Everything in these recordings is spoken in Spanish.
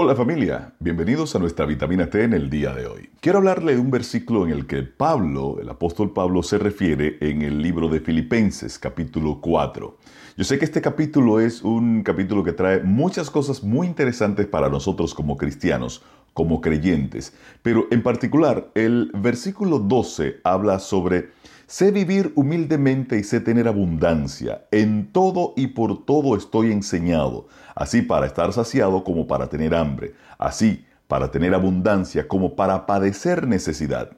Hola familia, bienvenidos a nuestra vitamina T en el día de hoy. Quiero hablarle de un versículo en el que Pablo, el apóstol Pablo, se refiere en el libro de Filipenses, capítulo 4. Yo sé que este capítulo es un capítulo que trae muchas cosas muy interesantes para nosotros como cristianos, como creyentes, pero en particular el versículo 12 habla sobre Sé vivir humildemente y sé tener abundancia. En todo y por todo estoy enseñado, así para estar saciado como para tener hambre, así para tener abundancia como para padecer necesidad.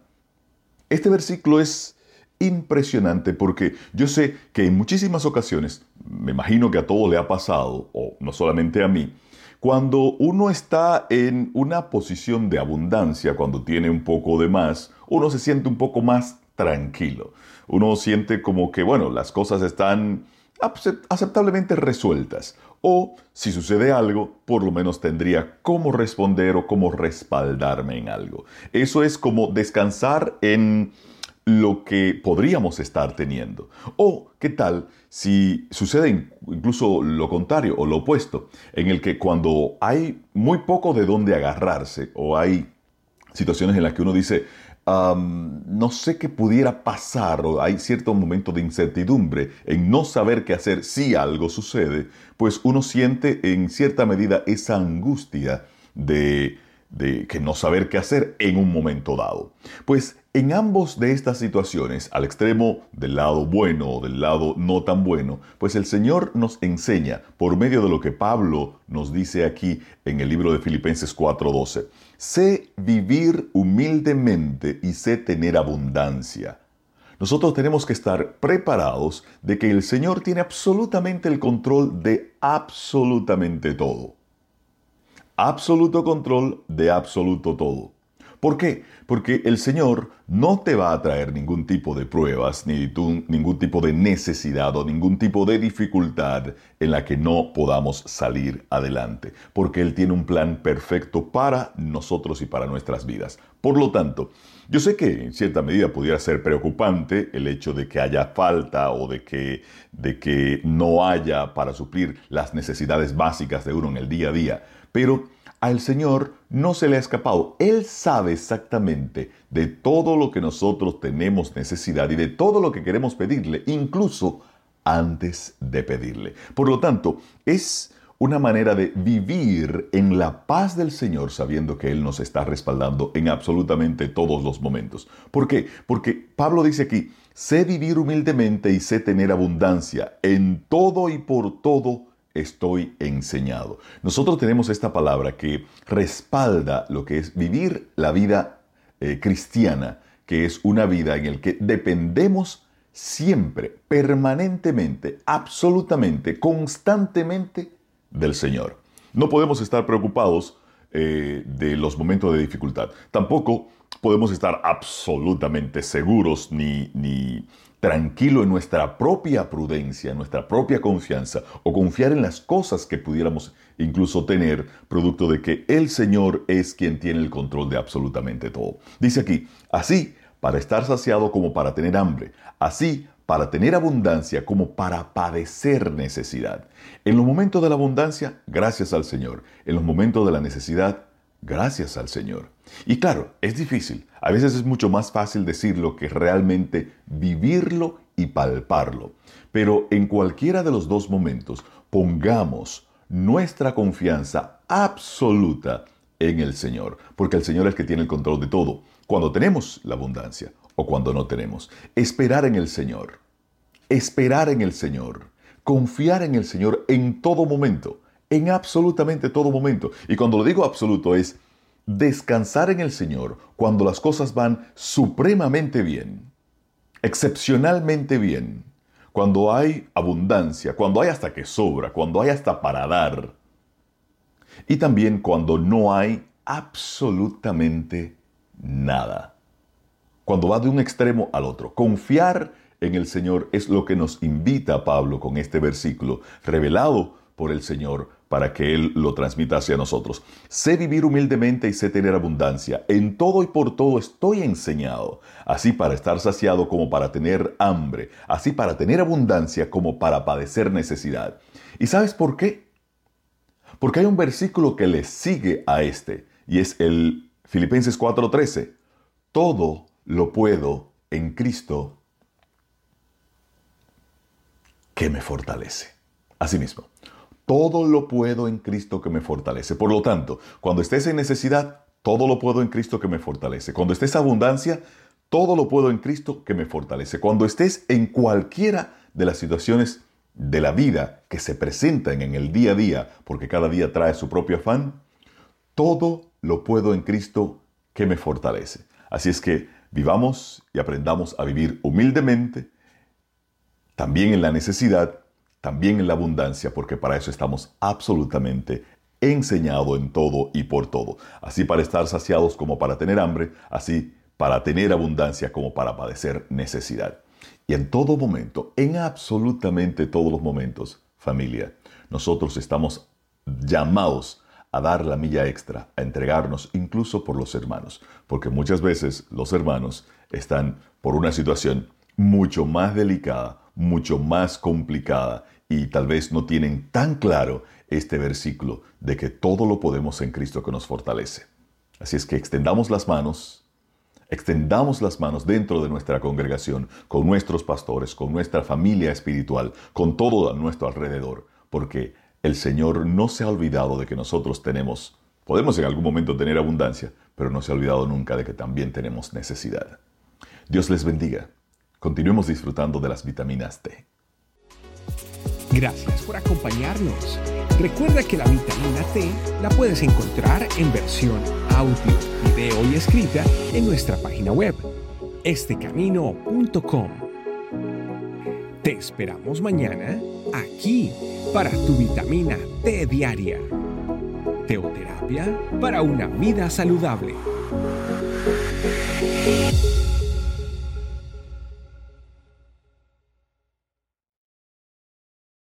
Este versículo es impresionante porque yo sé que en muchísimas ocasiones, me imagino que a todo le ha pasado, o no solamente a mí, cuando uno está en una posición de abundancia, cuando tiene un poco de más, uno se siente un poco más tranquilo. Uno siente como que, bueno, las cosas están aceptablemente resueltas. O si sucede algo, por lo menos tendría cómo responder o cómo respaldarme en algo. Eso es como descansar en lo que podríamos estar teniendo. O qué tal si sucede incluso lo contrario o lo opuesto, en el que cuando hay muy poco de dónde agarrarse o hay situaciones en las que uno dice, no sé qué pudiera pasar o hay cierto momento de incertidumbre en no saber qué hacer si algo sucede, pues uno siente en cierta medida esa angustia de, de que no saber qué hacer en un momento dado. Pues en ambos de estas situaciones, al extremo del lado bueno o del lado no tan bueno, pues el Señor nos enseña por medio de lo que Pablo nos dice aquí en el libro de Filipenses 4:12. Sé vivir humildemente y sé tener abundancia. Nosotros tenemos que estar preparados de que el Señor tiene absolutamente el control de absolutamente todo. Absoluto control de absoluto todo. ¿Por qué? Porque el Señor no te va a traer ningún tipo de pruebas, ni ningún tipo de necesidad o ningún tipo de dificultad en la que no podamos salir adelante, porque Él tiene un plan perfecto para nosotros y para nuestras vidas. Por lo tanto, yo sé que en cierta medida pudiera ser preocupante el hecho de que haya falta o de que, de que no haya para suplir las necesidades básicas de uno en el día a día, pero al Señor no se le ha escapado. Él sabe exactamente de todo lo que nosotros tenemos necesidad y de todo lo que queremos pedirle, incluso antes de pedirle. Por lo tanto, es una manera de vivir en la paz del Señor sabiendo que Él nos está respaldando en absolutamente todos los momentos. ¿Por qué? Porque Pablo dice aquí, sé vivir humildemente y sé tener abundancia en todo y por todo estoy enseñado. Nosotros tenemos esta palabra que respalda lo que es vivir la vida eh, cristiana, que es una vida en la que dependemos siempre, permanentemente, absolutamente, constantemente del Señor. No podemos estar preocupados eh, de los momentos de dificultad. Tampoco podemos estar absolutamente seguros ni, ni tranquilo en nuestra propia prudencia, en nuestra propia confianza, o confiar en las cosas que pudiéramos incluso tener, producto de que el Señor es quien tiene el control de absolutamente todo. Dice aquí, así para estar saciado como para tener hambre, así para tener abundancia como para padecer necesidad. En los momentos de la abundancia, gracias al Señor. En los momentos de la necesidad, gracias al Señor. Y claro, es difícil. A veces es mucho más fácil decirlo que realmente vivirlo y palparlo. Pero en cualquiera de los dos momentos, pongamos nuestra confianza absoluta en el Señor, porque el Señor es el que tiene el control de todo, cuando tenemos la abundancia o cuando no tenemos. Esperar en el Señor, esperar en el Señor, confiar en el Señor en todo momento, en absolutamente todo momento. Y cuando lo digo absoluto es descansar en el Señor cuando las cosas van supremamente bien, excepcionalmente bien, cuando hay abundancia, cuando hay hasta que sobra, cuando hay hasta para dar, y también cuando no hay absolutamente nada. Cuando va de un extremo al otro. Confiar en el Señor es lo que nos invita Pablo con este versículo, revelado por el Señor para que Él lo transmita hacia nosotros. Sé vivir humildemente y sé tener abundancia. En todo y por todo estoy enseñado, así para estar saciado como para tener hambre, así para tener abundancia como para padecer necesidad. ¿Y sabes por qué? Porque hay un versículo que le sigue a este, y es el Filipenses 4:13. Todo lo puedo en Cristo que me fortalece. Asimismo, todo lo puedo en Cristo que me fortalece. Por lo tanto, cuando estés en necesidad, todo lo puedo en Cristo que me fortalece. Cuando estés en abundancia, todo lo puedo en Cristo que me fortalece. Cuando estés en cualquiera de las situaciones de la vida que se presentan en el día a día, porque cada día trae su propio afán, todo lo puedo en Cristo que me fortalece. Así es que vivamos y aprendamos a vivir humildemente, también en la necesidad, también en la abundancia, porque para eso estamos absolutamente enseñados en todo y por todo. Así para estar saciados como para tener hambre, así para tener abundancia como para padecer necesidad. Y en todo momento, en absolutamente todos los momentos, familia, nosotros estamos llamados a dar la milla extra, a entregarnos incluso por los hermanos, porque muchas veces los hermanos están por una situación mucho más delicada, mucho más complicada y tal vez no tienen tan claro este versículo de que todo lo podemos en Cristo que nos fortalece. Así es que extendamos las manos, extendamos las manos dentro de nuestra congregación, con nuestros pastores, con nuestra familia espiritual, con todo a nuestro alrededor, porque el Señor no se ha olvidado de que nosotros tenemos, podemos en algún momento tener abundancia, pero no se ha olvidado nunca de que también tenemos necesidad. Dios les bendiga. Continuemos disfrutando de las vitaminas T. Gracias por acompañarnos. Recuerda que la vitamina T la puedes encontrar en versión audio, video y escrita en nuestra página web, estecamino.com. Te esperamos mañana aquí para tu vitamina T diaria. Teoterapia para una vida saludable.